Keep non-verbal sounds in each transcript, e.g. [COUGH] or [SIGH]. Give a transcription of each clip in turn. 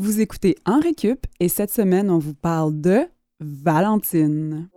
Vous écoutez En Récup et cette semaine, on vous parle de Valentine.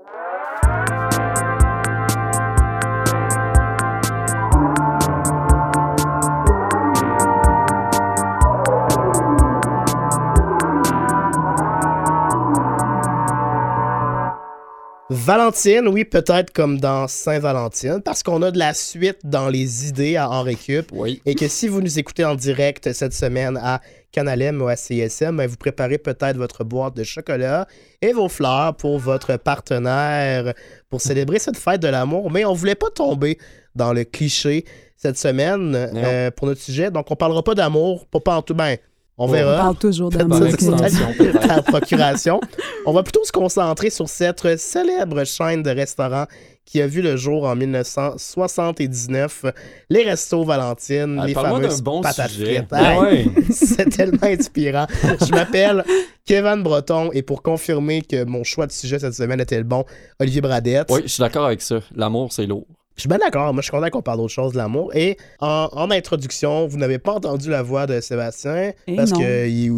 Valentine, oui, peut-être comme dans Saint-Valentin, parce qu'on a de la suite dans les idées à En Récup. Oui. Et que si vous nous écoutez en direct cette semaine à Canal M ou à CSM, ben, vous préparez peut-être votre boîte de chocolat et vos fleurs pour votre partenaire pour célébrer cette fête de l'amour. Mais on voulait pas tomber dans le cliché cette semaine euh, pour notre sujet. Donc, on parlera pas d'amour, pas, pas en tout. Ben, on verra. On parle toujours d'amour. [LAUGHS] Peut-être. ta procuration. On va plutôt se concentrer sur cette célèbre chaîne de restaurants qui a vu le jour en 1979, les Restos Valentine, Ah, les fameuses bon patates sujet. frites. Hey, ouais. [LAUGHS] C'est tellement inspirant. Je m'appelle Kevin Breton et pour confirmer que mon choix de sujet cette semaine était le bon, Olivier Bradette. Oui, je suis d'accord avec ça. L'amour, c'est lourd. Je suis bien d'accord. Moi, je suis content qu'on parle d'autre chose de l'amour. Et en, en introduction, vous n'avez pas entendu la voix de Sébastien Et parce qu'il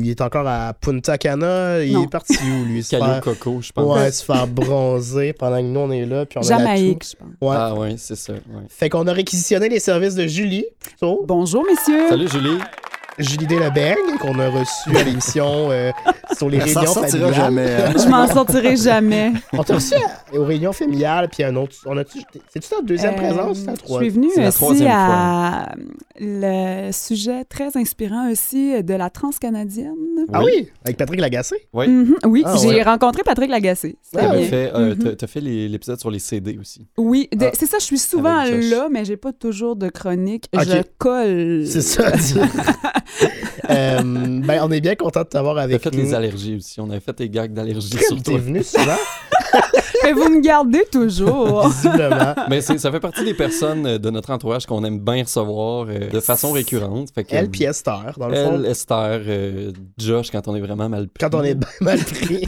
il est encore à Punta Cana. Il Non. est parti où, lui? [LAUGHS] se faire- coco, je pense. Ouais, se faire bronzer pendant que nous, on est là. Puis on a la Jamaïque, je pense. Ouais. Ah ouais, c'est ça. ouais. Fait qu'on a réquisitionné les services de Julie, plutôt. Bonjour, messieurs. Salut Julie. Julie Delebeigne, qu'on a reçue à l'émission euh, sur les réunions familiales. jamais. hein. Je m'en sortirai jamais. On t'a reçu à- aux réunions familiales, puis un autre. On a C'est-tu ta deuxième Euh, présence ou ta Je troisième? suis venue C'est aussi à le sujet très inspirant aussi de la transcanadienne. Ah oui, avec Patrick Lagacé? Oui. Mhm, Oui, Ah, j'ai ouais. rencontré Patrick Lagacé. Ah, T'as bien. fait, euh, les- l'épisode sur les CD aussi. Oui, de- Ah. c'est ça, je suis souvent là, mais j'ai pas toujours de chronique. Je colle. C'est ça. [LAUGHS] [LAUGHS] Euh, ben, on est bien content de t'avoir avec fait nous. les allergies aussi. On avait fait des gags d'allergies sur T'es toi. venu souvent, [LAUGHS] Mais vous me gardez toujours. [LAUGHS] visiblement. Mais c'est- ça fait partie des personnes euh, de notre entourage qu'on aime bien recevoir euh, de façon récurrente. Fait que, Elle puis Esther, dans le fond. Elle, Esther, euh, Josh, quand on est vraiment mal pris. Quand on est bien mal pris.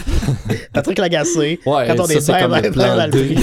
Patrick Lagacé. Ouais, Quand on ça, est c'est bien, bien, bien mal pris.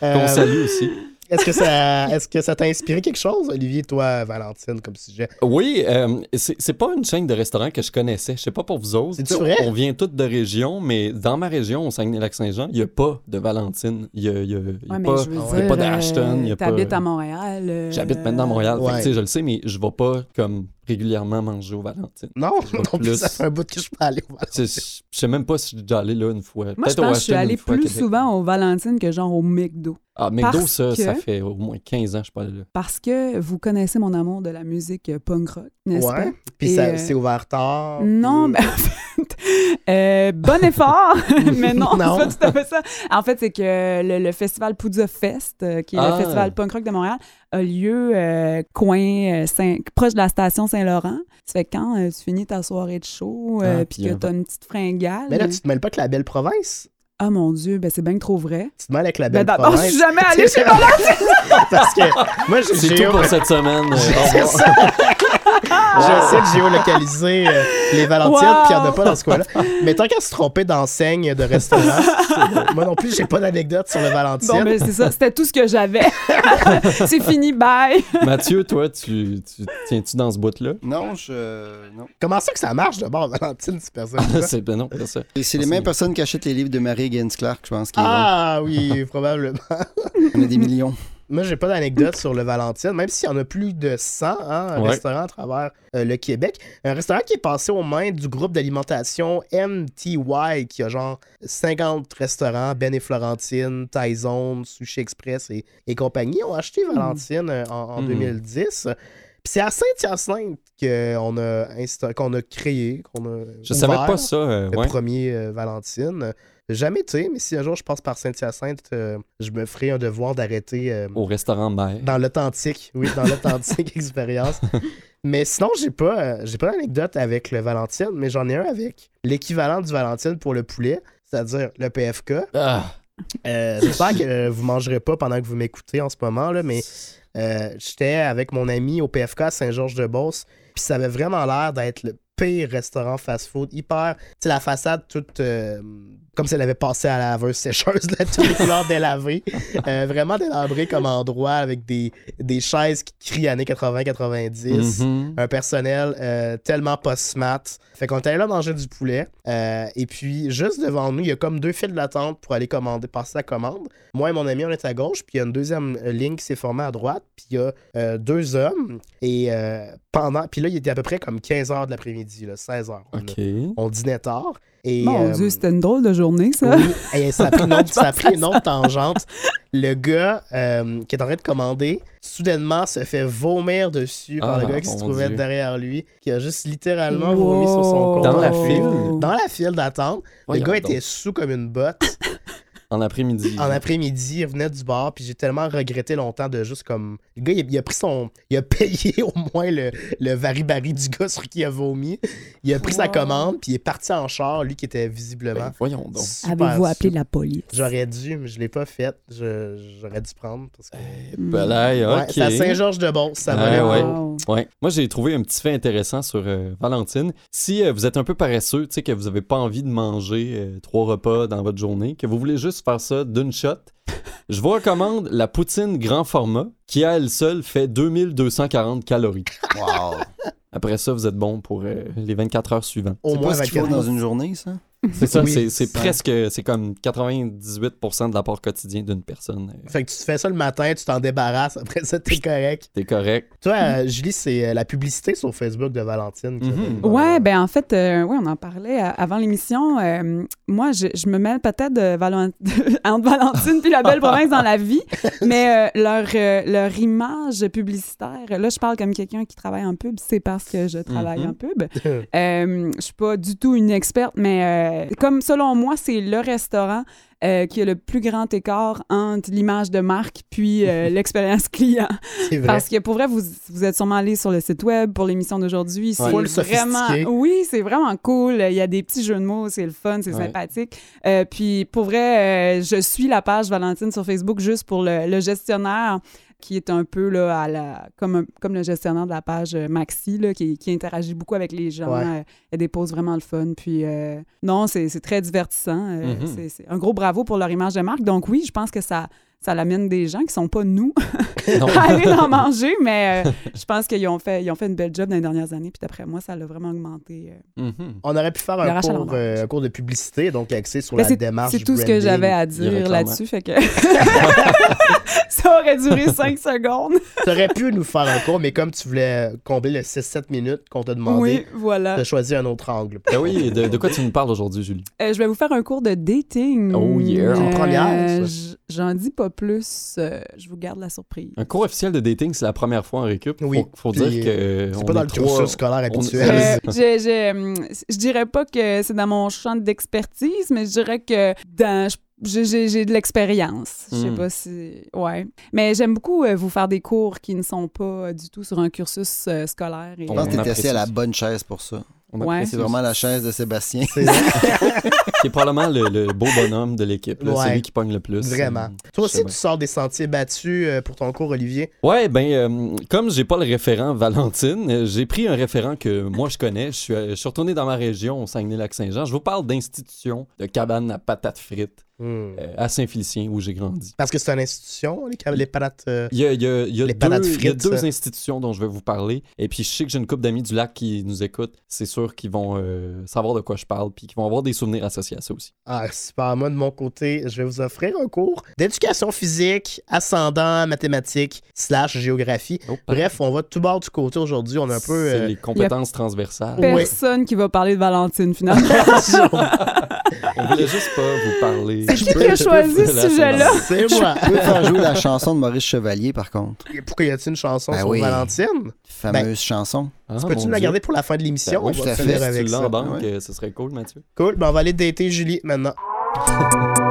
Qu'on salue aussi. Est-ce que ça est-ce que ça t'a inspiré quelque chose, Olivier, toi, Valentine, comme sujet? Oui, euh, c'est c'est pas une chaîne de restaurants que je connaissais. Je sais pas pour vous autres. Sais, vrai? On vient toutes de régions, mais dans ma région, au Saguenay-Lac-Saint-Jean, il n'y a pas de Valentine. Il y a, il y a- il y a Ouais, mais pas... je veux il y a dire, pas d'Ashton, euh, pas- T'habites à Montréal. euh, J'habite maintenant à Montréal. Ouais. je le sais, mais je vais pas comme régulièrement manger au Valentine. Non, [LAUGHS] non plus, ça fait un bout que je peux aller au sais, Je sais même pas si je suis déjà allé là une fois. Moi, je pense que je suis à plus souvent au Valentine que genre au McDo. Ah, McDo, parce ça, que- ça fait au moins 15 ans que je suis pas allé là. Parce que vous connaissez mon amour de la musique punk rock, n'est-ce Ouais. pas? Puis ça- euh, c'est ouvert tard. Non, puis- mais en fait, [LAUGHS] euh, bon effort, [LAUGHS] mais non, Non. c'est pas tout à fait ça. En fait, c'est que le, le festival Poudza Fest, euh, qui est Ah. le festival punk rock de Montréal, a lieu euh, coin euh, Saint- proche de la station Saint-Laurent. Ça fait que quand euh, tu finis ta soirée de show, euh, Ah, puis que t'as une petite fringale. Mais là, tu te mêles pas que la belle province? Ah mon Dieu, ben c'est bien que trop vrai. Tu te mêles avec la Ben belle d'abord, je province? suis jamais allée chez [LAUGHS] Parce que moi, [LAUGHS] j'ai C'est tout pour cette semaine. [LAUGHS] [LAUGHS] J'essaie de géolocaliser euh, les Valentines, Wow. puis il n'y en a pas dans ce coin-là. Mais tant qu'à se tromper d'enseigne de restaurant, [LAUGHS] moi non plus, j'ai pas d'anecdote sur le Valentine. Bon, ben c'est ça, c'était tout ce que j'avais. [LAUGHS] c'est fini, bye. Mathieu, toi, tu, tu tiens-tu dans ce bout-là? Non, je. Non. Comment ça que ça marche d'abord, Valentine, ces personnes-là? c'est ben non, c'est ça. Et c'est les mêmes personnes qui achètent les livres de Marie Gaines Clark, je pense, Ah oui, probablement. On a des millions. Moi, j'ai pas d'anecdote sur le Valentine, même s'il y en a plus de 100 hein, un Ouais. restaurant à travers euh, le Québec. Un restaurant qui est passé aux mains du groupe d'alimentation MTY, qui a genre 50 restaurants, Ben et Florentine, Tyzone, Sushi Express et, et compagnie, ont acheté Valentine euh, en, en Hmm. 2010. Puis c'est à Saint-Hyacinthe qu'on a, qu'on a créé, qu'on a Je savais pas ça. euh, le premier euh, Valentine. Jamais été, mais si un jour je passe par Saint-Hyacinthe, euh, je me ferai un devoir d'arrêter euh, Au restaurant mère. dans l'authentique, oui, dans l'authentique [LAUGHS] expérience. Mais sinon, j'ai pas, euh, j'ai pas d'anecdote avec le Valentine, mais j'en ai un avec l'équivalent du Valentine pour le poulet, c'est-à-dire le PFK. Ah, Euh, J'espère que vous mangerez pas pendant que vous m'écoutez en ce moment, là, mais euh, j'étais avec mon ami au PFK à Saint-Georges-de-Beauce, puis ça avait vraiment l'air d'être le pire restaurant fast-food, hyper. Tu sais, la façade toute. euh, comme si elle avait passé à la laveuse sécheuse, là, toutes les couleurs délavées. Euh, vraiment délabré comme endroit avec des, des chaises qui crient années 80-90. Mhm. Un personnel euh, tellement pas smart. Fait qu'on est allé là manger du poulet. Euh, et puis, juste devant nous, il y a comme deux files d'attente pour aller commander, passer la commande. Moi et mon ami, on est à gauche. Puis il y a une deuxième ligne qui s'est formée à droite. Puis il y a euh, deux hommes. Et pendant. Puis là, il était à peu près comme 15 h de l'après-midi, là, 16 h. On, on dînait tard. Et, Mon euh, Dieu, c'était une drôle de journée, ça. oui, et ça a pris une autre, Je ça a [LAUGHS] pense pris à une autre tangente. Le gars euh, qui est en train de commander, soudainement se fait vomir dessus par Ah, le gars qui se trouvait Dieu. derrière lui, qui a juste littéralement vomi sur son compte. Dans la file? Dans la file d'attente. Le gars donc. était sous comme une botte. En après-midi. En après-midi, il revenait du bar, puis j'ai tellement regretté longtemps de juste comme. Le gars, il a, il a pris son. Il a [LAUGHS] payé au moins le, le vari-bari du gars sur qui il a vomi. Il a pris sa commande, puis il est parti en char, lui qui était visiblement. Ben, voyons donc. Avez-vous appelé la police? J'aurais dû, mais je l'ai pas fait. J'aurais dû prendre. Parce que... Ouais, Ben ok. c'est à Saint-Georges-de-Beauce, ça Ah, ouais. le coup. Wow. Ouais. Moi, j'ai trouvé un petit fait intéressant sur euh, Valentine. Si euh, vous êtes un peu paresseux, tu sais, que vous n'avez pas envie de manger euh, trois repas dans votre journée, que vous voulez juste faire ça d'une shot, je vous recommande la poutine grand format qui, à elle seule, fait 2240 calories. Wow. Après ça, vous êtes bon pour euh, les 24 heures suivantes. Au C'est moins pas ce qu'il faut 24 dans une journée, ça? C'est ça, Oui, c'est- presque, c'est comme 98% de l'apport quotidien d'une personne. Fait que tu te fais ça le matin, tu t'en débarrasses, [LAUGHS] après ça, t'es correct. T'es correct. Toi, euh, Julie, c'est euh, la publicité sur Facebook de Valentine. qui avait- Ouais, ben en fait, euh, ouais, on en parlait euh, avant l'émission. Euh, moi, je, je me mets peut-être de Valen- [LAUGHS] entre Valentine puis la belle province dans la vie, [LAUGHS] mais euh, leur, euh, leur image publicitaire, là, je parle comme quelqu'un qui travaille en pub, c'est parce que je travaille Mhm. en pub. Euh, je suis pas du tout une experte, mais euh, comme selon moi, c'est le restaurant euh, qui a le plus grand écart entre l'image de marque puis euh, [LAUGHS] l'expérience client. Vrai. Parce que pour vrai, vous, vous êtes sûrement allé sur le site web pour l'émission d'aujourd'hui. C'est Full vraiment, oui, c'est vraiment cool. Il y a des petits jeux de mots, c'est le fun, c'est Ouais. sympathique. Euh, puis pour vrai, je suis la page Valentine sur Facebook juste pour le, le gestionnaire qui est un peu là, à la, comme, un- comme le gestionnaire de la page euh, Maxi, là, qui, qui interagit beaucoup avec les gens. Ouais. Euh, a des poses vraiment le fun. Puis euh, non, c'est très divertissant. Euh, Mhm. c'est un gros bravo pour leur image de marque. Donc oui, je pense que ça, ça l'amène des gens qui sont pas nous [LAUGHS] [LAUGHS] à aller en manger, mais euh, je pense qu'ils ont fait, ils ont fait une belle job dans les dernières années. Puis d'après moi, ça l'a vraiment augmenté. euh. Mhm. On aurait pu faire un cours, euh, un cours de publicité, donc axé sur Ben, la c'est démarche. c'est tout ce que j'avais à dire là-dessus. Fait que [LAUGHS] ça aurait duré cinq secondes. Tu aurais pu nous faire un cours, mais comme tu voulais combler le 6-7 minutes qu'on t'a demandé, Oui, voilà. tu as choisi un autre angle. Ben oui, de, de quoi tu nous parles aujourd'hui, Julie? Euh, je vais vous faire un cours de dating. Oh yeah. En première, J'en dis pas plus. euh, je vous garde la surprise. Un cours officiel de dating, c'est la première fois en récup. Oui, Faut, faut dire que. C'est on pas dans le trois- cursus scolaire on- habituel. Euh, [LAUGHS] j'ai- j'ai, hum, je dirais pas que c'est dans mon champ d'expertise, mais je dirais que dans, je- j'ai- de l'expérience. Je sais Hmm. pas si. Ouais. Mais j'aime beaucoup euh, vous faire des cours qui ne sont pas euh, du tout sur un cursus euh, scolaire. Et, Je pense que On t'es apprécie assis à la bonne chaise pour ça. On Ouais. C'est vraiment la chaise de Sébastien. C'est Qui est probablement le, le beau bonhomme de l'équipe. là, Ouais. Celui qui pogne le plus. Vraiment. Euh, Toi aussi, tu sors des sentiers battus euh, pour ton cours, Olivier? Ouais, ben, euh, comme j'ai pas le référent Valentine, euh, j'ai pris un référent que moi je connais. Je suis, euh, je suis retourné dans ma région, au Saguenay-Lac-Saint-Jean. Je vous parle d'institutions de cabanes à patates frites Hmm. euh, à Saint-Félicien où j'ai grandi. Parce que c'est une institution, les, les patates. euh, Il y a, il y a- il y a Les deux, patates il y a frites, deux ça. institutions dont je vais vous parler. Et puis, je sais que j'ai une couple d'amis du lac qui nous écoutent. C'est sûr qu'ils vont euh, savoir de quoi je parle, puis qu'ils vont avoir des souvenirs associés à ça aussi. Ah, super. Moi, de mon côté, je vais vous offrir un cours d'éducation physique, ascendant, mathématiques, slash géographie. Oh, Bref, on va tout bord du côté aujourd'hui. On est un peu. C'est euh, les compétences transversales. Personne qui va parler de Valentine, finalement. [LAUGHS] [LAUGHS] On voulait juste pas vous parler. C'est qui qui a choisi ce [LAUGHS] sujet-là? C'est moi. Je peux faire jouer la chanson de Maurice Chevalier, par contre. Pourquoi y a-t-il une chanson Ben sur oui. Valentine? Fameuse chanson. Ah, Peux-tu nous la garder pour la fin de l'émission? Ben oui, on va finir fait. Si avec tu ça. en banque, ouais. euh, ce serait cool, Mathieu. Cool. Ben, on va aller dater Julie maintenant. [LAUGHS]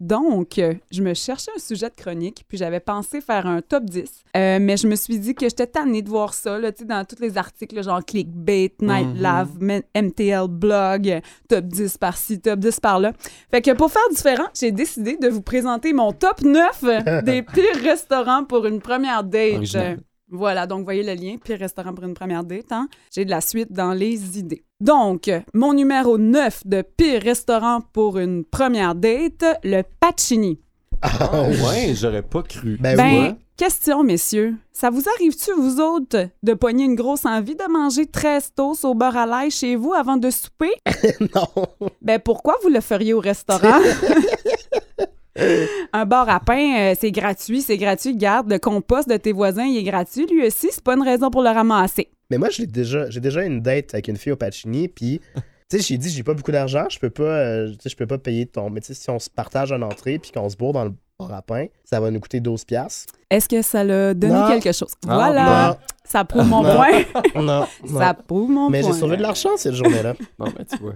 Donc, euh, je me cherchais un sujet de chronique, puis j'avais pensé faire un top 10. Euh, mais je me suis dit que j'étais tannée de voir ça, là, dans tous les articles, là, genre Clickbait, Night Mhm. Love, MTL Blog, euh, top 10 par-ci, top 10 par-là. Fait que pour faire différent, j'ai décidé de vous présenter mon top 9 [LAUGHS] des pires restaurants pour une première date. Original. Voilà, donc voyez le lien, pire restaurant pour une première date. Hein? J'ai de la suite dans les idées. Donc, mon numéro 9 de pire restaurant pour une première date, le Pacini. Ah, ouais, j'aurais pas cru. Ben, Ben, oui. question, messieurs. Ça vous arrive-tu, vous autres, de pogner une grosse envie de manger 13 toasts au beurre à l'ail chez vous avant de souper? [LAUGHS] non. Ben, pourquoi vous le feriez au restaurant? [LAUGHS] [LAUGHS] Un bar à pain, euh, c'est gratuit, c'est gratuit. Garde, le compost de tes voisins, il est gratuit. Lui aussi, c'est pas une raison pour le ramasser. Mais moi, j'ai déjà, j'ai déjà une date avec une fille au Pacini, puis tu sais, j'ai dit, j'ai pas beaucoup d'argent, je peux pas, euh, tu sais, je peux pas payer ton. Mais tu sais, si on se partage une entrée puis qu'on se bourre dans le bar à pain, ça va nous coûter 12 piastres. Est-ce que ça l'a donné Non. quelque chose? Voilà, ça prouve mon Non. point. [LAUGHS] Non, non. ça prouve mon Mais point. j'ai sauvé de l'argent cette journée-là. Bon, ben, tu vois.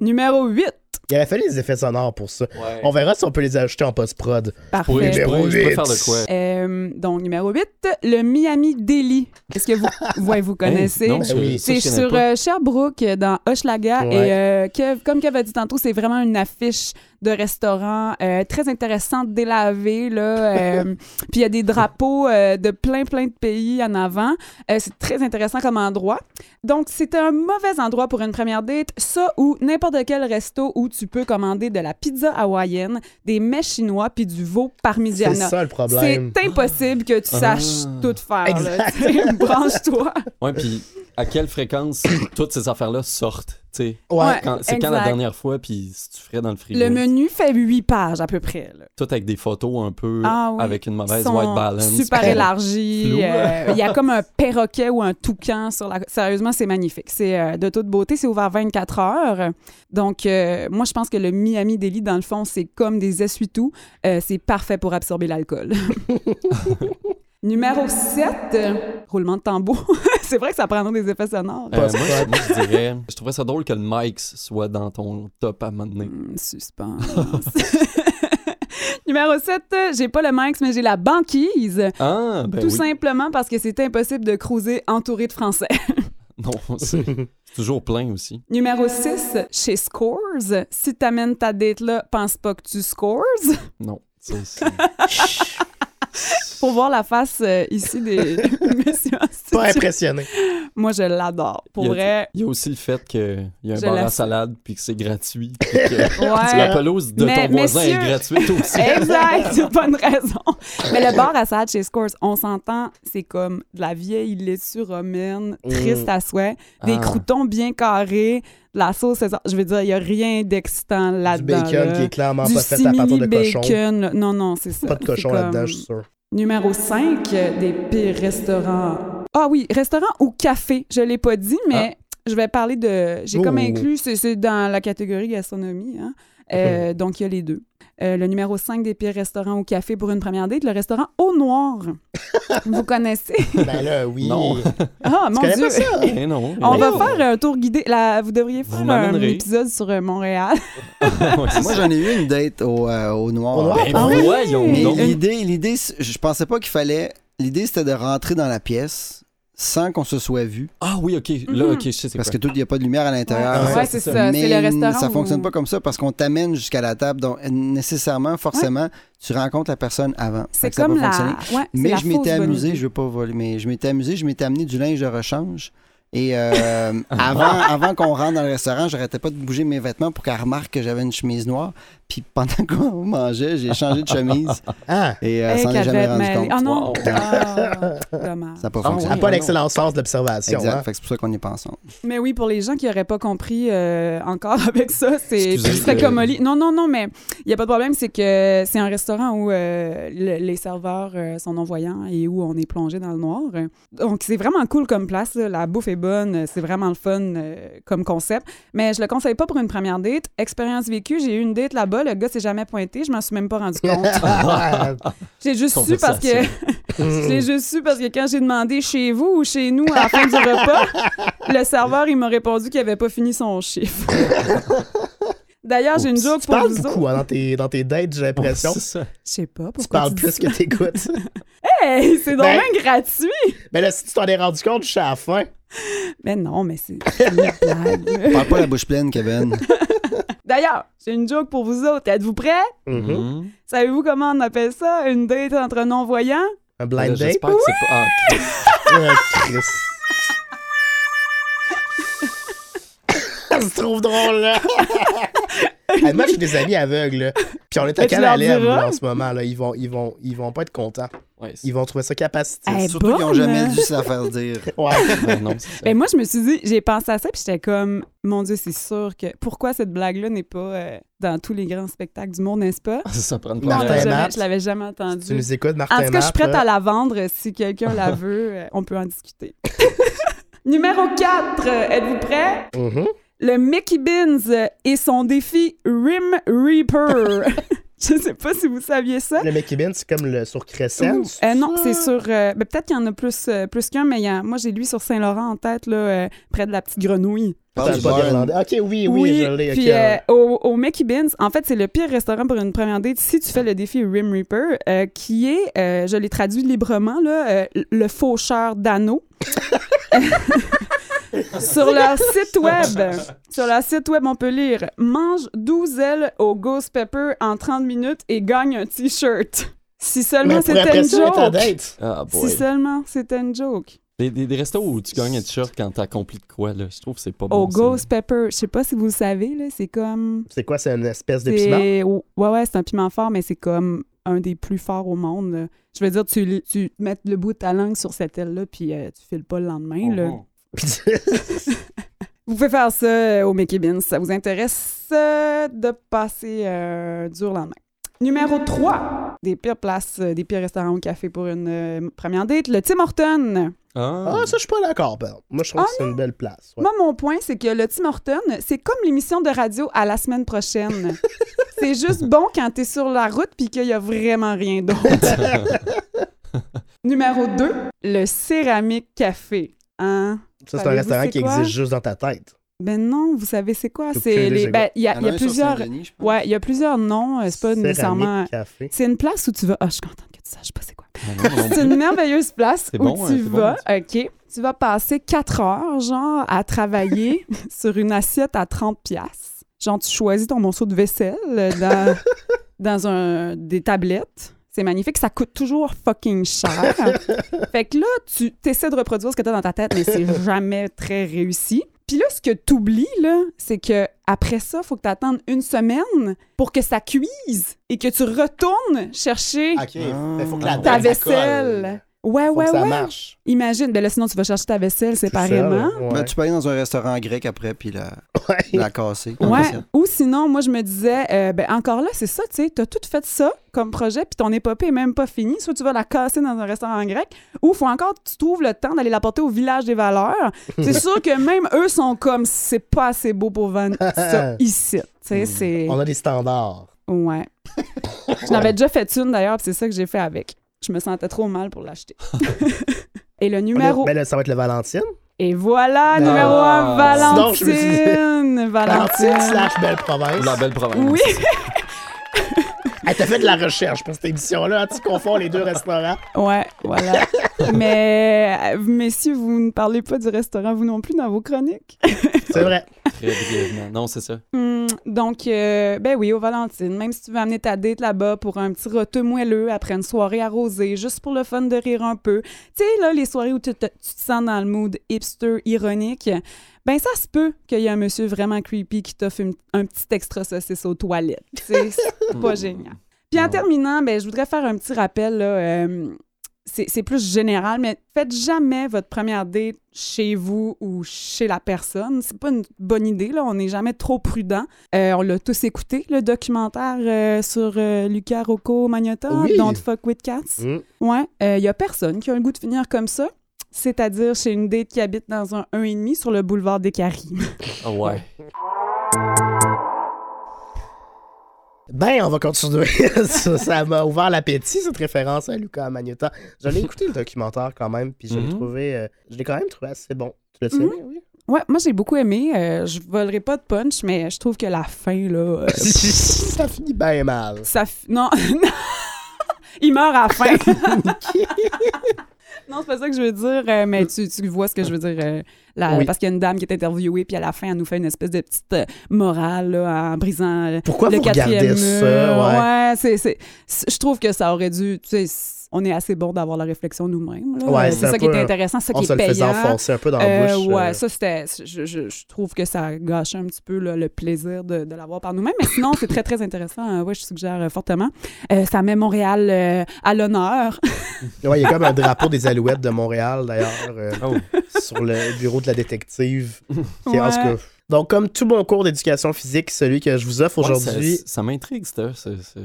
Numéro 8. Il aurait fallu les effets sonores pour ça. Ouais. On verra si on peut les ajouter en post-prod. Parfait. Numéro pourrais, je pourrais huit. faire de quoi? Euh, donc, numéro 8, le Miami Deli. Est-ce que vous, [LAUGHS] ouais, vous connaissez? Hey, non, Ben je- oui. C'est sur euh, Sherbrooke, dans Hochelaga. Ouais. Et euh, Kev- comme Kev a dit tantôt, c'est vraiment une affiche de restaurant euh, très intéressante, délavée. Là, euh, [LAUGHS] Puis il y a des drapeaux euh, de plein, plein de pays en avant. Euh, c'est très intéressant comme endroit. Donc, c'est un mauvais endroit pour une première date. Ça ou n'importe quel resto où tu peux commander de la pizza hawaïenne, des mets chinois puis du veau C'est parmigiana. ça le problème. C'est impossible que tu Ah. saches tout faire. Tu [LAUGHS] Branche-toi. Ouais, puis à quelle fréquence [COUGHS] toutes ces affaires-là sortent? tu sais? Ouais. Ouais. Quand- C'est quand la dernière fois, puis si tu ferais dans le frigo? Le menu fait huit pages à peu près. là. Tout avec des photos un peu Ah oui. avec une mauvaise white balance. Super élargi. Flou. euh, [LAUGHS] Il y a comme un perroquet ou un toucan sur la. Sérieusement, c'est magnifique. C'est euh, de toute beauté. C'est ouvert 24 heures. Donc, euh, moi, je pense que le Miami Deli, dans le fond, c'est comme des essuie-tout. Euh, c'est parfait pour absorber l'alcool. [LAUGHS] [LAUGHS] Numéro 7, euh, roulement de tambour. [LAUGHS] c'est vrai que ça prendra des effets sonores. Euh, moi, je, moi, je dirais, je trouverais ça drôle que le Mike soit dans ton top à un moment donné. Hmm, suspense. [LAUGHS] Numéro 7, j'ai pas le Manx, mais j'ai la banquise. Ah, ben Tout oui. simplement parce que c'est impossible de cruiser entouré de Français. [LAUGHS] Non, c'est c'est toujours plein aussi. Numéro 6, chez Scores. Si t'amènes ta date là, pense pas que tu scores. Non, ça, c'est- Pour voir la face euh, ici des [LAUGHS] messieurs. Pas impressionné. Moi, je l'adore. Pour Il y a- vrai. Il y a aussi le fait qu'il y a un bar à salade puis que c'est gratuit. puis que Ouais. [LAUGHS] la pelouse de Mais, ton voisin messieurs- est gratuite aussi. [LAUGHS] Exact, c'est pas une raison. Mais le bar à salade chez Scores, on s'entend, c'est comme de la vieille laitue romaine, triste à souhait, des Ah. croutons bien carrés, de la sauce, je veux dire, il y a rien d'excitant Du là-dedans. bacon là. qui est clairement du pas fait à partir de cochon. bacon. là. Non, non, c'est ça. Pas de cochon là-dedans, comme- je suis sûr. Numéro 5, des pires restaurants. Ah oui, restaurant ou café. Je l'ai pas dit, mais je vais parler de. J'ai comme Oh. inclus, c'est c'est dans la catégorie gastronomie. Hein? Euh, donc, il y a les deux. Euh, le numéro 5 des pires restaurants ou café pour une première date, le restaurant Au Noir. [LAUGHS] Vous connaissez? Ben là, oui. Non. Ah, Tu mon Dieu! pas ça? Eh non. On eh va non. faire un tour guidé. Là, vous devriez Vous faire un épisode sur euh, Montréal. [LAUGHS] Moi, j'en ai eu une date au, euh, au noir. Au noir? Ben Ah oui? l'idée, je pensais pas qu'il fallait. L'idée, c'était de rentrer dans la pièce sans qu'on se soit vu. Ah oui, ok. Là, Mhm. ok, je sais c'est Parce que tout, il n'y a pas de lumière à l'intérieur. Ouais, ouais, c'est ça. Mais C'est le restaurant. ça fonctionne pas comme ça parce qu'on t'amène jusqu'à la table. Donc, nécessairement, forcément, tu rencontres la personne avant. C'est ça comme pas la. Ouais, Mais la je m'étais amusé, je veux pas voler, mais je m'étais amusé, je m'étais amené du linge de rechange. Et euh, [LAUGHS] avant, avant qu'on rentre dans le restaurant, j'arrêtais pas de bouger mes vêtements pour qu'elle remarque que j'avais une chemise noire. Puis pendant qu'on mangeait, j'ai changé de chemise Ah, et euh, Hey, est jamais rendu compte. Ah non! Wow. Ah, [LAUGHS] dommage. Ça n'a pas Ah fonctionné. n'a pas non. l'excellent sens de l'observation. Exact, hein. fait que c'est pour ça qu'on n'est pas ensemble. Mais oui, pour les gens qui n'auraient pas compris euh, encore [LAUGHS] avec ça, c'est comme Oli. Non, non, non, mais il n'y a pas de problème, c'est que c'est un restaurant où euh, le- les serveurs euh, sont non-voyants et où on est plongé dans le noir. Donc, c'est vraiment cool comme place. là. La bouffe est bonne, c'est vraiment le fun euh, comme concept. Mais je le conseille pas pour une première date. Expérience vécue, j'ai eu une date là-bas, le gars s'est jamais pointé, je m'en suis même pas rendu [LAUGHS] compte. J'ai juste su parce que [LAUGHS] j'ai juste su parce que quand j'ai demandé chez vous ou chez nous à la fin du repas, le serveur il m'a répondu qu'il avait pas fini son chiffre. [LAUGHS] D'ailleurs, j'ai une joke tu pour parles vous beaucoup autres. hein, dans, tes, dans tes dates, j'ai l'impression. C'est ça. Je sais pas pourquoi Tu parles dis plus ça. que t'écoutes. Hey, c'est donc Ben- gratuit. Mais là, si tu t'en es rendu compte jusqu'à la fin, Mais non, mais c'est c'est une blague. Parle pas la bouche pleine, Kevin. D'ailleurs, j'ai une joke pour vous autres. Êtes-vous prêts? mhm. Mhm. Savez-vous comment on appelle ça? Une date entre non-voyants? Un blind date? J'espère que c'est pas. Ah, Chris. Ah, Chris. [COUGHS] c'est trop drôle, là. [LAUGHS] Moi, j'ai des amis aveugles, là. Puis on est à diras? là, en ce moment, là? Ils vont, ils vont, ils vont pas être contents. Ouais, Ils vont trouver ça capacité. Hey, Surtout qu'ils n'ont jamais bonne. dû se la faire dire. [LAUGHS] Ouais. non, ça. Ben moi, je me suis dit, j'ai pensé à ça, puis j'étais comme, mon Dieu, c'est sûr que. Pourquoi cette blague-là n'est pas euh, dans tous les grands spectacles du monde, n'est-ce pas? ça prend une Martin Je l'avais jamais- Matt. je l'avais jamais entendu. Tu nous écoutes, Martin En tout cas, je suis prête là? à la vendre. Si quelqu'un la [LAUGHS] veut, euh, on peut en discuter. [LAUGHS] Numéro 4, êtes-vous prêts? Mhm. Le Mickey Beans et son défi Rim Reaper. [LAUGHS] [LAUGHS] Je sais pas si vous saviez ça. Le Mickey Bean, c'est comme le sur Crescent. Euh, non, c'est sur. euh, ben, Peut-être qu'il y en a plus, euh, plus qu'un, mais il y a- moi, j'ai lui sur Saint-Laurent en tête, là, euh, près de la petite grenouille. Pas. Ok, oui, oui, je l'ai. puis euh, au, au Mickey Beans, en fait, c'est le pire restaurant pour une première date si tu fais le défi Rim Reaper, euh, qui est, euh, je l'ai traduit librement, là, euh, le faucheur d'anneaux. [LAUGHS] sur leur site web, sur leur site web, on peut lire mange 12 ailes au Ghost Pepper en 30 minutes et gagne un t-shirt. Si seulement c'était une joke. date. Ah, Si seulement c'était une joke. Des, des, des restos où tu gagnes un t-shirt quand t'as accompli de quoi, là. Je trouve que c'est pas bon. Au ça. Ghost Pepper, je sais pas si vous le savez, là, c'est comme. C'est quoi, c'est une espèce de piment? Ouais ouais, c'est un piment fort mais c'est comme un des plus forts au monde. là. Je veux dire tu tu mets le bout de ta langue sur cette aile là puis euh, tu files pas le lendemain là. Mhm. [LAUGHS] Vous pouvez faire ça euh, au Mickey Beans, ça vous intéresse euh, de passer euh, dur lendemain. Numéro 3, des pires places, euh, des pires restaurants au café pour une euh, première date, le Tim Hortons. Ah, Ah, ça, je suis pas d'accord, exemple. Moi, je trouve Ah, que c'est une belle place. ouais. Moi, mon point, c'est que le Tim Hortons, c'est comme l'émission de radio à la semaine prochaine. [LAUGHS] c'est juste bon quand t'es sur la route puis qu'il y a vraiment rien d'autre. [LAUGHS] Numéro 2, le Céramique Café. Hein? Ça, c'est un restaurant qui quoi? existe juste dans ta tête. Ben non, vous savez c'est quoi? C'est les. Ben, il y a, y plusieurs. Ouais, il y a plusieurs noms. euh, C'est pas Céramique nécessairement. café. C'est une place où tu vas. Ah, je suis contente que tu saches pas c'est quoi. Non [LAUGHS] C'est une merveilleuse place où bon, tu hein, bon, vas, OK, tu vas passer 4 heures, genre, à travailler [LAUGHS] sur une assiette à 30 pièces. Genre, tu choisis ton morceau de vaisselle euh, dans, [LAUGHS] dans un, des tablettes. C'est magnifique, ça coûte toujours fucking cher. [LAUGHS] fait que là, tu essaies de reproduire ce que tu as dans ta tête, mais c'est [LAUGHS] jamais très réussi. Puis là, ce que tu oublies, là, c'est que après ça, il faut que tu attendes une semaine pour que ça cuise et que tu retournes chercher ta vaisselle. Ouais, Faut ouais, que ça ouais. marche. Imagine, ben là, sinon, tu vas chercher ta vaisselle séparément. Ouais. Ben, tu peux aller dans un restaurant grec après, puis la, Ouais. la casser. Ouais. Ou sinon, moi, je me disais, euh, ben encore là, c'est ça, tu sais, t'as tout fait ça comme projet, puis ton épopée est même pas finie. Soit tu vas la casser dans un restaurant grec, ou faut encore que tu trouves le temps d'aller la porter au village des valeurs. C'est [LAUGHS] sûr que même eux sont comme, c'est pas assez beau pour vendre ça [LAUGHS] ici. Tu sais, c'est. On a des standards. Ouais. [LAUGHS] Je n'avais déjà fait une d'ailleurs, puis c'est ça que j'ai fait avec. Je me sentais trop mal pour l'acheter. [LAUGHS] Et le numéro. Ben là, ça va être le Valentine. Et voilà, Non. numéro 1, Sinon, je me suis dit- Valentine. Valentine Valentine. slash Belle Province. La belle province. Oui. [LAUGHS] Hey, T'as fait de la recherche pour cette émission-là. hein, Tu confonds les deux restaurants. Ouais, voilà. [LAUGHS] Mais, euh, messieurs, vous ne parlez pas du restaurant, vous non plus, dans vos chroniques. C'est vrai. Très brièvement. Non, c'est ça. Hum, donc, euh, ben oui, au Valentine, même si tu veux amener ta date là-bas pour un petit roteux moelleux après une soirée arrosée, juste pour le fun de rire un peu. Tu sais, là, les soirées où tu te, tu te sens dans le mood hipster ironique, ben ça se peut qu'il y ait un monsieur vraiment creepy qui t'offre un petit extra saucisse aux toilettes. C'est [LAUGHS] pas génial. Puis en terminant, ben, je voudrais faire un petit rappel. Là, euh, c'est c'est plus général, mais faites jamais votre première date chez vous ou chez la personne. C'est pas une bonne idée. Là. On n'est jamais trop prudent. Euh, on l'a tous écouté, le documentaire euh, sur euh, Luca Rocco Magnotta, Oui. Don't Fuck With Cats. Mm. Ouais, il y a personne qui a le goût de finir comme ça. C'est-à-dire chez une date qui habite dans un 1,5 sur le boulevard des Caries. [LAUGHS] Ah ouais. Ben, on va continuer. [LAUGHS] ça ça m'a ouvert l'appétit, cette référence à Luca Magnotta. Je l'ai écouté, le documentaire, quand même, puis je l'ai Mhm. trouvé... euh, je l'ai quand même trouvé assez bon. Tu l'as Mhm. aimé, oui? Ouais, moi j'ai beaucoup aimé. Euh, je volerai pas de punch, mais je trouve que la fin, là. euh, [LAUGHS] ça finit bien mal. ça. f- Non. Il meurt à la fin. Non, c'est pas ça que je veux dire, euh, mais tu, tu vois ce que je veux dire. euh, Oui. Parce qu'il y a une dame qui est interviewée, puis à la fin, elle nous fait une espèce de petite euh, morale là, en brisant Pourquoi le vous quatrième regardez mur. ça? Ouais. Ouais, c'est, je trouve que ça aurait dû. Tu sais, c- on est assez bon d'avoir la réflexion nous-mêmes. Ouais, Euh, c'est ça qui est intéressant, ça On qui se est le faisait payant. enfoncer un peu dans la Euh, bouche. ouais, euh. ça c'était. Je, je- je trouve que ça gâchait un petit peu là, le plaisir de, de l'avoir par nous-mêmes. Mais sinon, c'est très, très intéressant. Euh, ouais, je suggère fortement. Euh, ça met Montréal euh, à l'honneur. [LAUGHS] Ouais, il y a comme un drapeau des Alouettes de Montréal, d'ailleurs, euh, Oh. sur le bureau de la détective. Qui, Ouais. en tout cas, donc, comme tout bon cours d'éducation physique, celui que je vous offre Ouais, aujourd'hui, ça, ça m'intrigue, ça.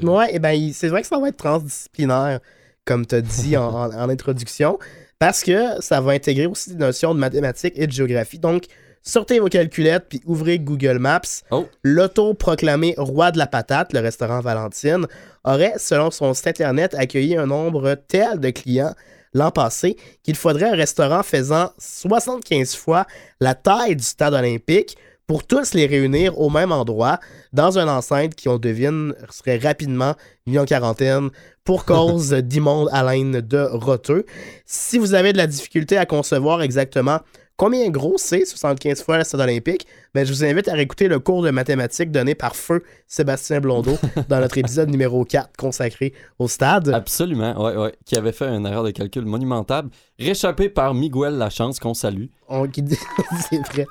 Ouais, et ben, c'est vrai que ça va être transdisciplinaire, comme tu as dit en, en- en introduction, parce que ça va intégrer aussi des notions de mathématiques et de géographie. Donc, sortez vos calculettes puis ouvrez Google Maps. Oh. L'auto-proclamé roi de la patate, le restaurant Valentine, aurait, selon son site internet, accueilli un nombre tel de clients l'an passé qu'il faudrait un restaurant faisant 75 fois la taille du stade olympique pour tous les réunir au même endroit dans une enceinte qui, on devine, serait rapidement mis en quarantaine pour [LAUGHS] cause d'immonde haleine de roteux. Si vous avez de la difficulté à concevoir exactement combien gros c'est 75 fois le stade olympique, ben, je vous invite à réécouter le cours de mathématiques donné par feu Sébastien Blondeau [LAUGHS] dans notre épisode numéro 4 consacré au stade. Absolument, ouais, ouais. Qui avait fait une erreur de calcul monumentable, réchappé par Miguel Lachance, qu'on salue. On- qui dit- [LAUGHS] c'est vrai.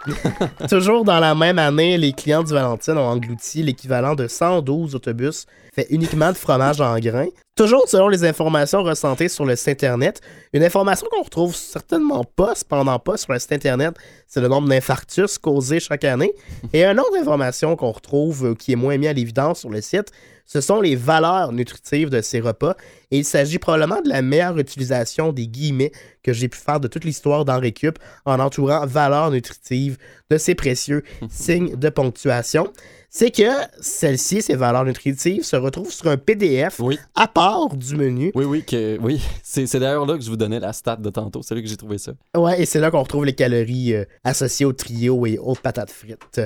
Toujours dans la même année, les clients du Valentine ont englouti l'équivalent de 112 autobus fait uniquement de fromage en grains. Toujours selon les informations recensées sur le site Internet, une information qu'on retrouve certainement pas, cependant pas sur le site Internet, c'est le nombre d'infarctus causés chaque année. Et une autre information qu'on retrouve euh, qui est moins mis à l'évidence sur le site, ce sont les valeurs nutritives de ces repas. Et il s'agit probablement de la meilleure utilisation des guillemets que j'ai pu faire de toute l'histoire d'Henri Récup en entourant valeurs nutritives de ces précieux [LAUGHS] signes de ponctuation. C'est que celles-ci, ces valeurs nutritives, se retrouvent sur un PDF Oui, à part du menu. oui, oui, que, oui. C'est c'est d'ailleurs là que je vous donnais la stat de tantôt. C'est là que j'ai trouvé ça. Ouais, et c'est là qu'on retrouve les calories euh, associées au trio et aux patates frites.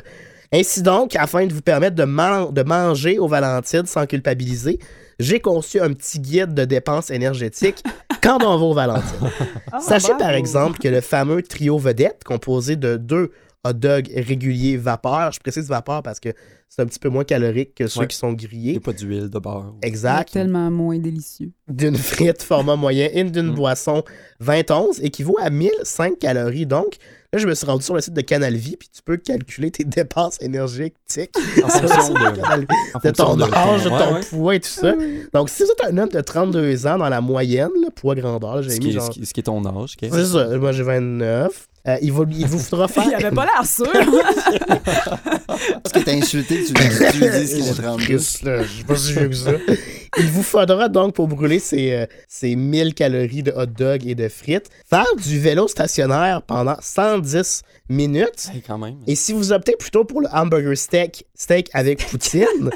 Ainsi donc, afin de vous permettre de, man- de manger au Valentine sans culpabiliser, j'ai conçu un petit guide de dépenses énergétiques [LAUGHS] quand on va au Valentine. Ah, Sachez bravo. par exemple que le fameux trio vedette, composé de deux hot dogs réguliers vapeur, je précise vapeur parce que c'est un petit peu moins calorique que ceux Ouais. qui sont Il grillés. n'y a pas d'huile, de beurre. Exact. Tellement moins délicieux. D'une frite format moyen et d'une Mm. boisson 20 équivaut à 1005 calories. Donc, là, je me suis rendu sur le site de Canal Vie, puis tu peux calculer tes dépenses énergétiques En [LAUGHS] fonction de, Canal Vie, en de fonction ton âge, de ton ouais. poids et tout ça. Donc, si vous êtes un homme de 32 ans dans la moyenne, là, poids grandeur, j'ai mis genre... ce qui- ce qui est ton âge. ok? C'est ça, moi j'ai 29. Euh, il, va- il vous faudra [LAUGHS] faire. Il avait pas l'air sûr. [LAUGHS] Parce que t'as insulté, tu, tu lui dis qu'il est 32. Christ, là, Je suis pas si vieux que ça. Il vous faudra donc, pour brûler ces, euh, ces 1000 calories de hot dog et de frites, faire du vélo stationnaire pendant 110 minutes. Hey, quand même. Et si vous optez plutôt pour le hamburger steak, steak avec poutine,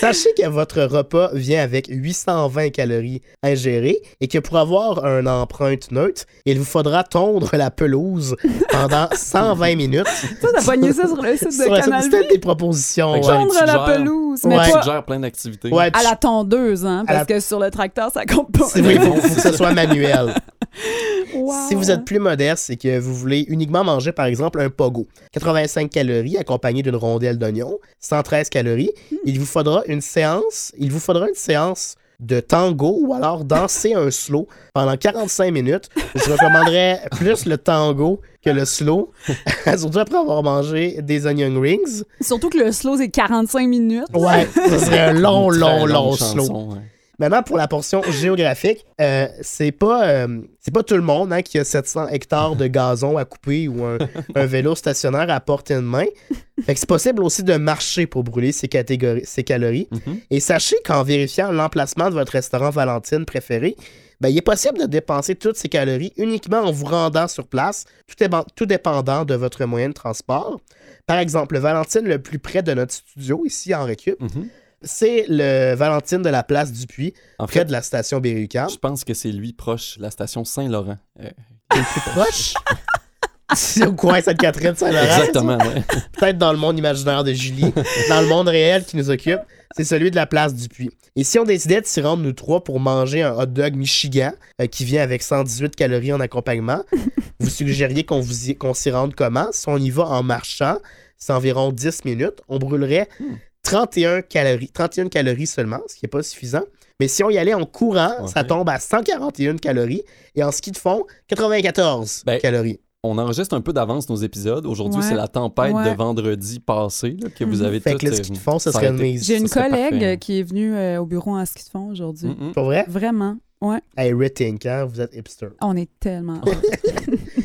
sachez que votre repas vient avec 820 calories ingérées et que pour avoir une empreinte neutre, il vous faudra tondre la pelouse pendant [LAUGHS] 120 minutes. Ça, t'as pogné ça sur le site de Sur Canal c'était des propositions. Ouais. Tondre la gères- pelouse. Mais Ouais. Tu gères plein d'activités. Ouais, à la tondeuse, hein, la- parce que sur le tracteur, ça compte pas. C'est- oui, il faut, faut [LAUGHS] que ce soit manuel. Wow. Si vous êtes plus modeste et que vous voulez uniquement manger, par exemple, un pogo, 85 calories accompagné d'une rondelle d'oignon, 113 calories, il vous faudra une séance, il vous faudra une séance de tango ou alors danser un slow pendant 45 minutes. Je recommanderais plus le tango que le slow, [LAUGHS] surtout après avoir mangé des onion rings. Surtout que le slow, c'est 45 minutes. Ouais, ce serait un long, long, long slow. ouais. Maintenant, pour la portion géographique, euh, c'est pas, euh, c'est pas tout le monde hein, qui a 700 hectares de gazon à couper ou un, [LAUGHS] un vélo stationnaire à portée de main. Fait que c'est possible aussi de marcher pour brûler ces, catégories, ces calories. Mhm. Et sachez qu'en vérifiant l'emplacement de votre restaurant Valentine préféré, ben, il est possible de dépenser toutes ces calories uniquement en vous rendant sur place, tout dépendant de votre moyen de transport. Par exemple, le Valentine le plus près de notre studio, ici en Récup, Mhm. C'est le Valentine de la place du Puy, En près fait, de la station Berry-UQAM. je pense que c'est lui proche, la station Saint-Laurent. Euh, le plus proche? [LAUGHS] C'est au coin Sainte-Catherine, Saint-Laurent. exactement, ouais. Peut-être dans le monde imaginaire de Julie. Dans le monde réel qui nous occupe, c'est celui de la place du Puy. Et si on décidait de s'y rendre, nous trois, pour manger un hot dog Michigan euh, qui vient avec 118 calories en accompagnement, vous suggériez qu'on s'y rende comment? Si on y va en marchant, c'est environ 10 minutes, on brûlerait 31 calories, 31 calories seulement, ce qui n'est pas suffisant. Mais si on y allait en courant, ça tombe à 141 calories. Et en ski de fond, 94 Ben, calories. On enregistre un peu d'avance nos épisodes. Aujourd'hui, Ouais. c'est la tempête Ouais. de vendredi passé là, que vous Mhm. avez Fait que le euh, ski de fond, ça serait une mise. J'ai une collègue parfait. qui est venue euh, au bureau en ski de fond aujourd'hui. Mm, mm. Pour vrai? Vraiment. Ouais. Hey, Rethink, hein? Vous êtes hipster. On est tellement. [LAUGHS]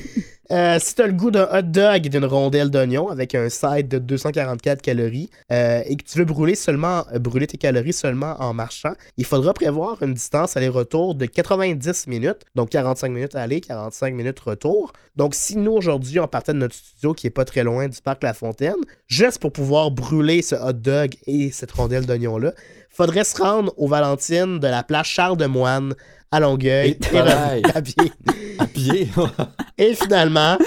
Euh, si tu as le goût d'un hot dog et d'une rondelle d'oignon avec un side de 244 calories euh, et que tu veux brûler seulement euh, brûler tes calories seulement en marchant, il faudra prévoir une distance aller-retour de 90 minutes, donc 45 minutes aller, 45 minutes retour. Donc si nous aujourd'hui on partait de notre studio qui est pas très loin du parc La Fontaine, juste pour pouvoir brûler ce hot dog et cette rondelle d'oignon là, faudrait se rendre aux Valentines de la place Charles de Moine à Longueuil Et [LAUGHS] à pied. À pied. Et finalement,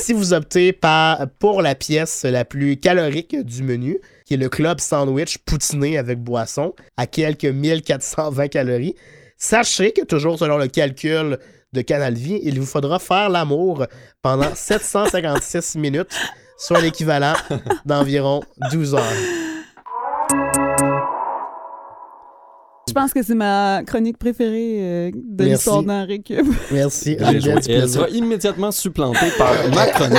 si vous optez par, pour la pièce la plus calorique du menu, qui est le club sandwich poutiné avec boisson, à quelques 1420 calories, sachez que toujours selon le calcul de Canal Vie, il vous faudra faire l'amour pendant 756 minutes, soit l'équivalent d'environ 12 heures. Je pense que c'est ma chronique préférée euh, de l'histoire d'Henri Cube. Merci. Bien joué. Angèle, du Et elle sera immédiatement supplantée par ma [LAUGHS] chronique.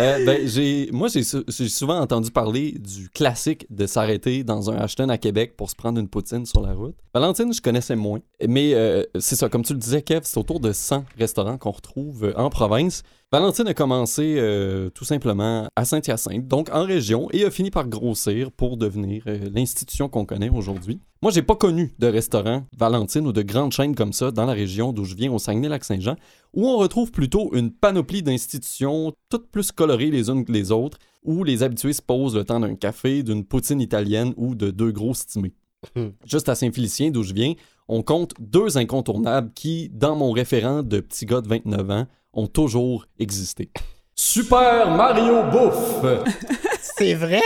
Euh, ben, j'ai, moi, j'ai, sou- j'ai souvent entendu parler du classique de s'arrêter dans un Ashton à Québec pour se prendre une poutine sur la route. Valentine, je connaissais moins. Mais euh, c'est ça, comme tu le disais, Kev, c'est autour de 100 restaurants qu'on retrouve en province. Valentine a commencé euh, tout simplement à Saint-Hyacinthe, donc en région, et a fini par grossir pour devenir euh, l'institution qu'on connaît aujourd'hui. Moi, j'ai pas connu de restaurant Valentine ou de grandes chaînes comme ça dans la région d'où je viens, au Saguenay-Lac-Saint-Jean, où on retrouve plutôt une panoplie d'institutions, toutes plus colorées les unes que les autres, où les habitués se posent le temps d'un café, d'une poutine italienne ou de deux gros stimés. Hmm. Juste à Saint-Félicien, d'où je viens, on compte deux incontournables qui, dans mon référent de petit gars de 29 ans, ont toujours existé. Super Mario Bouffe! [LAUGHS] C'est vrai?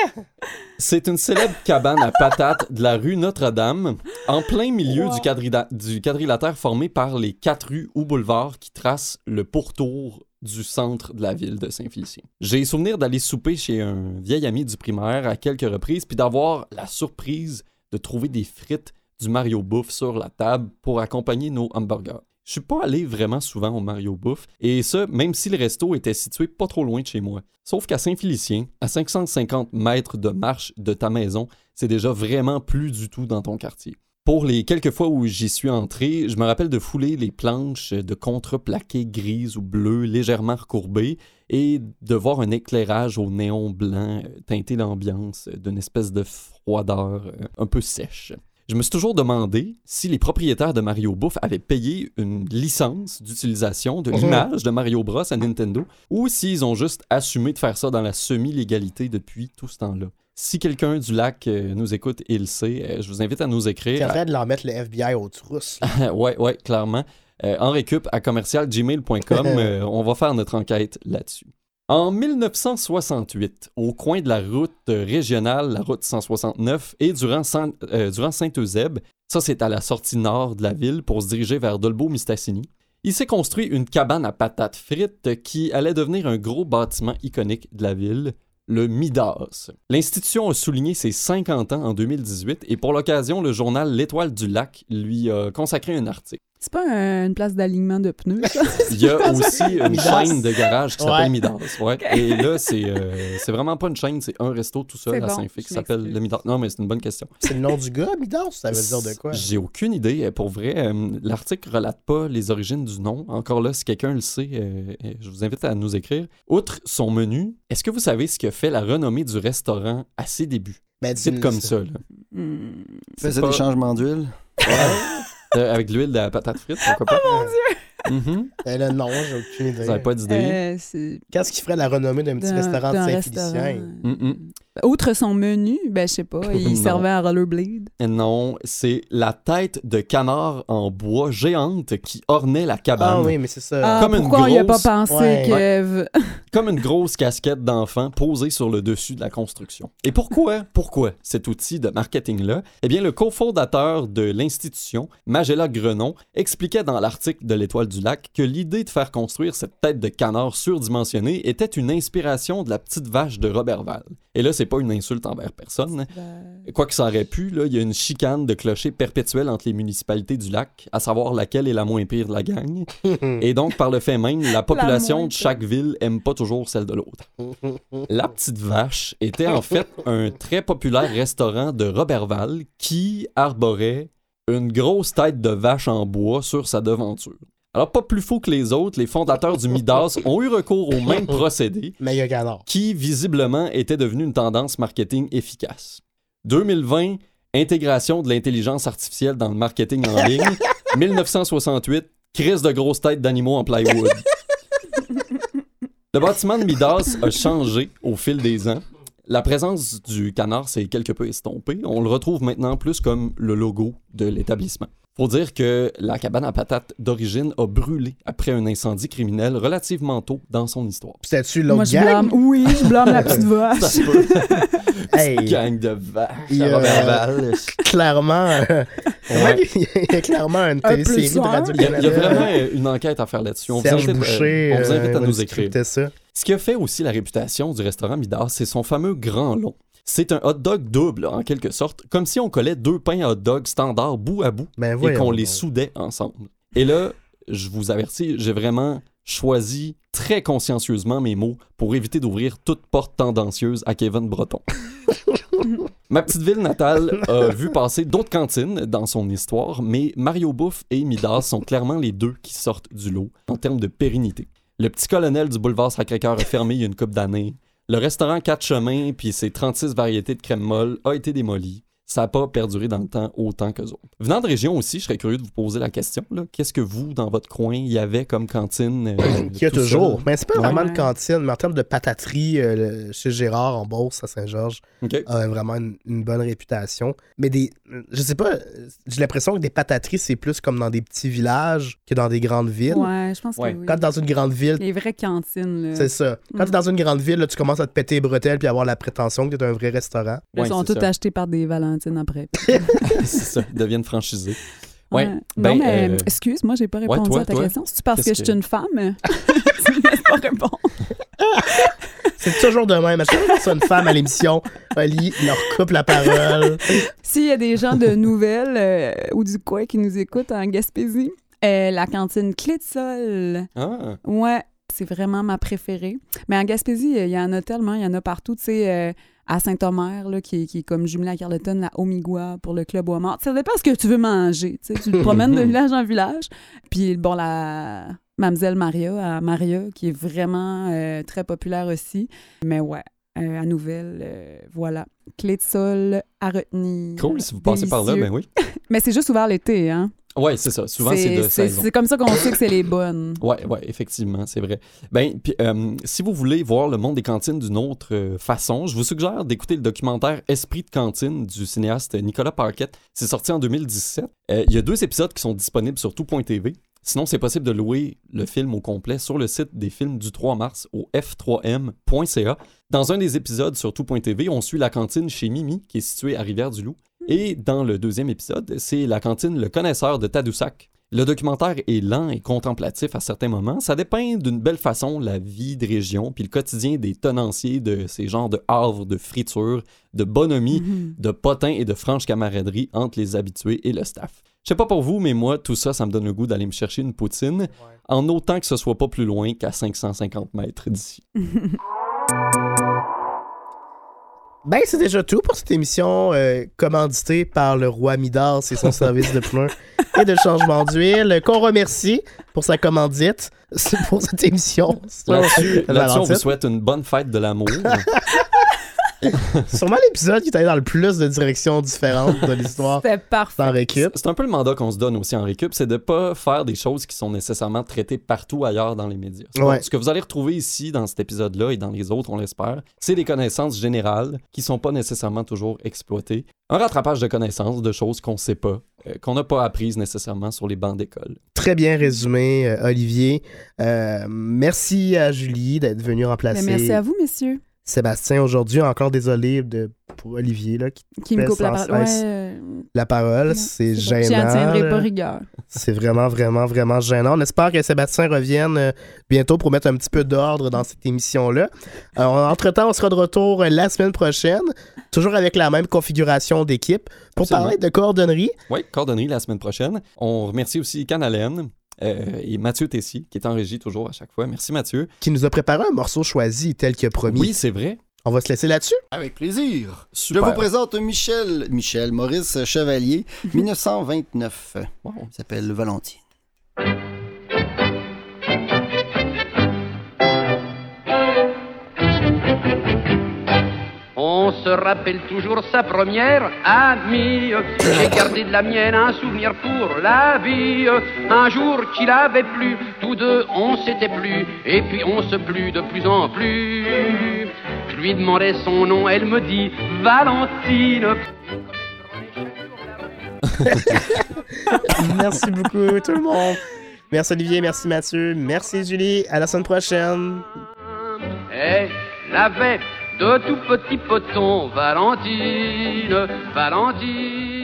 C'est une célèbre cabane à patates de la rue Notre-Dame, en plein milieu du, quadrida- du quadrilatère formé par les quatre rues ou boulevards qui tracent le pourtour du centre de la ville de Saint-Félicien. J'ai souvenir d'aller souper chez un vieil ami du primaire à quelques reprises, puis d'avoir la surprise de trouver des frites du Mario Bouffe sur la table pour accompagner nos hamburgers. Je suis pas allé vraiment souvent au Mario Bouffe, et ça, même si le resto était situé pas trop loin de chez moi. Sauf qu'à Saint-Félicien, à 550 mètres de marche de ta maison, c'est déjà vraiment plus du tout dans ton quartier. Pour les quelques fois où j'y suis entré, je me rappelle de fouler les planches de contreplaqué grises ou bleues légèrement recourbées et de voir un éclairage au néon blanc euh, teinter l'ambiance d'une espèce de froideur euh, un peu sèche. Je me suis toujours demandé si les propriétaires de Mario Bouffe avaient payé une licence d'utilisation de Mhm. l'image de Mario Bros à Nintendo ou s'ils ont juste assumé de faire ça dans la semi-légalité depuis tout ce temps-là. Si quelqu'un du lac euh, nous écoute et le sait, euh, je vous invite à nous en écrire. train de leur mettre le FBI aux trousses. [LAUGHS] ouais, ouais, clairement. Euh, en récup à commercialgmail.com, [LAUGHS] euh, on va faire notre enquête là-dessus. En 1968, au coin de la route euh, régionale, la route 169, et durant, euh, durant Saint-Eusèbe, ça c'est à la sortie nord de la ville pour se diriger vers Dolbeau-Mistassini, il s'est construit une cabane à patates frites qui allait devenir un gros bâtiment iconique de la ville, le Midas. L'institution a souligné ses 50 ans en 2018 et pour l'occasion, le journal L'Étoile du Lac lui a consacré un article. C'est pas un- une place d'alignement de pneus, ça? [LAUGHS] Il y a [LAUGHS] aussi une chaîne de garage qui s'appelle Ouais. Midas. Ouais. Et là, c'est euh, c'est vraiment pas une chaîne, c'est un resto tout seul à bon, Saint-Fé qui s'appelle le Midas. Non, mais c'est une bonne question. C'est le nom du gars, Midas? Ça veut dire de quoi? J'ai aucune idée. Pour vrai, euh, l'article relate pas les origines du nom. Encore là, si quelqu'un le sait, euh, euh, je vous invite à nous écrire. Outre son menu, est-ce que vous savez ce qui a fait la renommée du restaurant à ses débuts? Ben, C'est comme ça. là. Hmm. Faisait pas- des changements d'huile? [LAUGHS] Euh, avec de l'huile de la patate frite, pourquoi pas? Oh mon Dieu! Ben là, non, j'ai aucune idée. Vous n'avez pas d'idée? Euh, c'est Qu'est-ce qui ferait la renommée d'un petit d'un- restaurant de Saint-Félicien? Outre son menu, ben je sais pas, il [LAUGHS] Non. servait à rollerblade. Non, c'est la tête de canard en bois géante qui ornait la cabane. Ah oui, mais c'est ça. Ah, Comme une pourquoi on y a pas grosse- pensé, Ouais. Kev? [LAUGHS] Comme une grosse casquette d'enfant posée sur le dessus de la construction. Et pourquoi, [LAUGHS] pourquoi cet outil de marketing-là? Eh bien, le cofondateur de l'institution, Magella Grenon, expliquait dans l'article de l'Étoile du Lac que l'idée de faire construire cette tête de canard surdimensionnée était une inspiration de la petite vache de Robertval. Et là, c'est c'est pas une insulte envers personne. Ben, Quoi que ça aurait pu, là, il y a une chicane de clocher perpétuelle entre les municipalités du lac, à savoir laquelle est la moins pire de la gang. [LAUGHS] Et donc, par le fait même, la population de chaque ville aime pas toujours celle de l'autre. La Petite Vache était en fait [LAUGHS] un très populaire restaurant de Roberval qui arborait une grosse tête de vache en bois sur sa devanture. Alors, pas plus fou que les autres, les fondateurs du Midas ont eu recours au même [LAUGHS] procédé qui visiblement était devenu une tendance marketing efficace. 2020, intégration de l'intelligence artificielle dans le marketing en [LAUGHS] ligne. 1968, crise de grosses têtes d'animaux en plywood. Le bâtiment de Midas a changé au fil des ans. La présence du canard s'est quelque peu estompée. On le retrouve maintenant plus comme le logo de l'établissement. Faut dire que la cabane à patates d'origine a brûlé après un incendie criminel relativement tôt dans son histoire. C'était-tu Moi, l'autre je gang? blâme. Oui, je blâme la petite [LAUGHS] vache. [LAUGHS] Hey, Gang de vaches Roberval. clairement, euh, Ouais. [LAUGHS] il y a clairement une télésérie de plus un. Il y, a, il y a Radio-Canada. vraiment euh, une enquête à faire là-dessus. On vous Serge euh, Boucher, on vous invite euh, à nous va écrire. ça. Ce qui a fait aussi la réputation du restaurant Midas, c'est son fameux grand long. C'est un hot dog double, en quelque sorte, comme si on collait deux pains à hot dog standard bout à bout Ben et qu'on les soudait ensemble. Et là, je vous avertis, j'ai vraiment choisi très consciencieusement mes mots pour éviter d'ouvrir toute porte tendancieuse à Kevin Breton. [LAUGHS] Ma petite ville natale a vu passer d'autres cantines dans son histoire, mais Mario Bouffe et Midas sont clairement les deux qui sortent du lot en termes de pérennité. Le petit colonel du boulevard Sacré-Cœur a fermé il y a une couple d'années. Le restaurant Quatre Chemins puis ses 36 variétés de crème molle a été démoli. Ça n'a pas perduré dans le temps autant qu'eux autres. Venant de région aussi, je serais curieux de vous poser la question. Qu'est-ce que vous, dans votre coin, il y avait comme cantine? euh, [COUGHS] Qu'il y a toujours. Mais c'est pas Ouais. vraiment une cantine, mais en termes de pataterie, euh, le- chez Gérard en Beauce à Saint-Georges Ok. a vraiment une, une bonne réputation. Mais des. Je sais pas, j'ai l'impression que des patateries, c'est plus comme dans des petits villages que dans des grandes villes. Ouais, je pense Ouais. que oui. Quand dans une grande ville, Les vraies cantines, là. c'est ça. Quand Mm. t'es dans une grande ville, là, tu commences à te péter les bretelles puis avoir la prétention que t'es un vrai restaurant. Ils Ouais, sont tous ça. achetés par des Après. [LAUGHS] c'est ça, ils deviennent franchisés. Ouais, ben, non, mais euh, excuse, moi, j'ai pas répondu toi, à ta toi, question. C'est parce que je que- suis une femme? [LAUGHS] tu me laisses pas répondre. [LAUGHS] C'est toujours de même. À chaque fois une femme à l'émission, Oli leur coupe la parole. S'il y a des gens de nouvelles euh, ou du coin qui nous écoutent en Gaspésie, euh, la cantine Clé de Sol. Ah, Ouais, c'est vraiment ma préférée. Mais en Gaspésie, il y en a tellement, il y en a partout. Tu sais, euh, à Saint-Omer, là, qui, est- qui est comme jumelé à Carleton, la Omigua pour le Club Bois-Mort. Ça dépend ce que tu veux manger. Tu sais, tu te promènes de [LAUGHS] village en village. Puis, bon, la Mamselle Maria, à Maria, qui est vraiment euh, très populaire aussi. Mais ouais, euh, à Nouvelle, euh, voilà. Clé de sol à retenir. cool, si vous passez par là, ben oui. [LAUGHS] Mais c'est juste ouvert l'été, hein? Ouais, c'est ça. Souvent, c'est de saison. c'est comme ça qu'on sait que c'est les bonnes. [COUGHS] Ouais, ouais, effectivement, c'est vrai. Ben, puis, euh, si vous voulez voir le monde des cantines d'une autre euh, façon, je vous suggère d'écouter le documentaire Esprit de cantine du cinéaste Nicolas Parquette. C'est sorti en 2017. Euh, Il y a deux épisodes qui sont disponibles sur tout.tv. Sinon, c'est possible de louer le film au complet sur le site des films du 3 mars au f3m.ca. Dans un des épisodes sur tout.tv, on suit la cantine chez Mimi, qui est située à Rivière-du-Loup. Et dans le deuxième épisode, c'est la cantine Le Connaisseur de Tadoussac. Le documentaire est lent et contemplatif à certains moments. Ça dépeint d'une belle façon la vie de région puis le quotidien des tenanciers de ces genres de havres, de friture, de bonhomie, Mhm. de potins et de franche camaraderie entre les habitués et le staff. Je sais pas pour vous, mais moi, tout ça, ça me donne le goût d'aller me chercher une poutine, en autant que ce soit pas plus loin qu'à 550 mètres d'ici. [LAUGHS] Ben, c'est déjà tout pour cette émission euh, commanditée par le roi Midas et son service de pneus [LAUGHS] et de changement d'huile, qu'on remercie pour sa commandite [LAUGHS] pour cette émission. Là-dessus, on vous souhaite une bonne fête de l'amour. [LAUGHS] Sûrement l'épisode qui est allé dans le plus de directions différentes de l'histoire C'était parfait. dans Récup. C'est un peu le mandat qu'on se donne aussi en récup, c'est de pas faire des choses qui sont nécessairement traitées partout ailleurs dans les médias. Ouais. Ce que vous allez retrouver ici dans cet épisode-là et dans les autres, on l'espère, c'est des connaissances générales qui sont pas nécessairement toujours exploitées. Un rattrapage de connaissances, de choses qu'on sait pas, euh, qu'on n'a pas apprises nécessairement sur les bancs d'école. Très bien résumé, euh, Olivier. Euh, merci à Julie d'être venue remplacer Mais merci à vous, messieurs. Sébastien aujourd'hui. Encore désolé de, pour Olivier là, qui Qui me coupe la parole. Ouais, euh, la parole. non, C'est gênant. Tiendrai là. pas rigueur. C'est vraiment, vraiment, vraiment gênant. On espère que Sébastien revienne euh, bientôt pour mettre un petit peu d'ordre dans cette émission-là. Entre-temps, on sera de retour euh, la semaine prochaine, toujours avec la même configuration d'équipe, pour Absolument. parler de coordonnerie. Oui, coordonnerie la semaine prochaine. On remercie aussi Canalen euh, et Mathieu Tessy, qui est en régie toujours à chaque fois. Merci Mathieu. qui nous a préparé un morceau choisi tel que promis. Oui, c'est vrai. On va se laisser là-dessus? Avec plaisir. Je vous présente Michel, Michel Maurice Chevalier, [LAUGHS] 1929. Wow. Il s'appelle Valentine. On se rappelle toujours sa première amie. J'ai gardé de la mienne un souvenir pour la vie. Un jour qu'il avait plu, tous deux on s'était plu, et puis on se plut de plus en plus. Je lui demandais son nom, elle me dit Valentine. [LAUGHS] merci beaucoup, tout le monde. Merci Olivier, merci Mathieu, merci Julie. À la semaine prochaine. Elle avait de tout petits potons, Valentine, Valentine.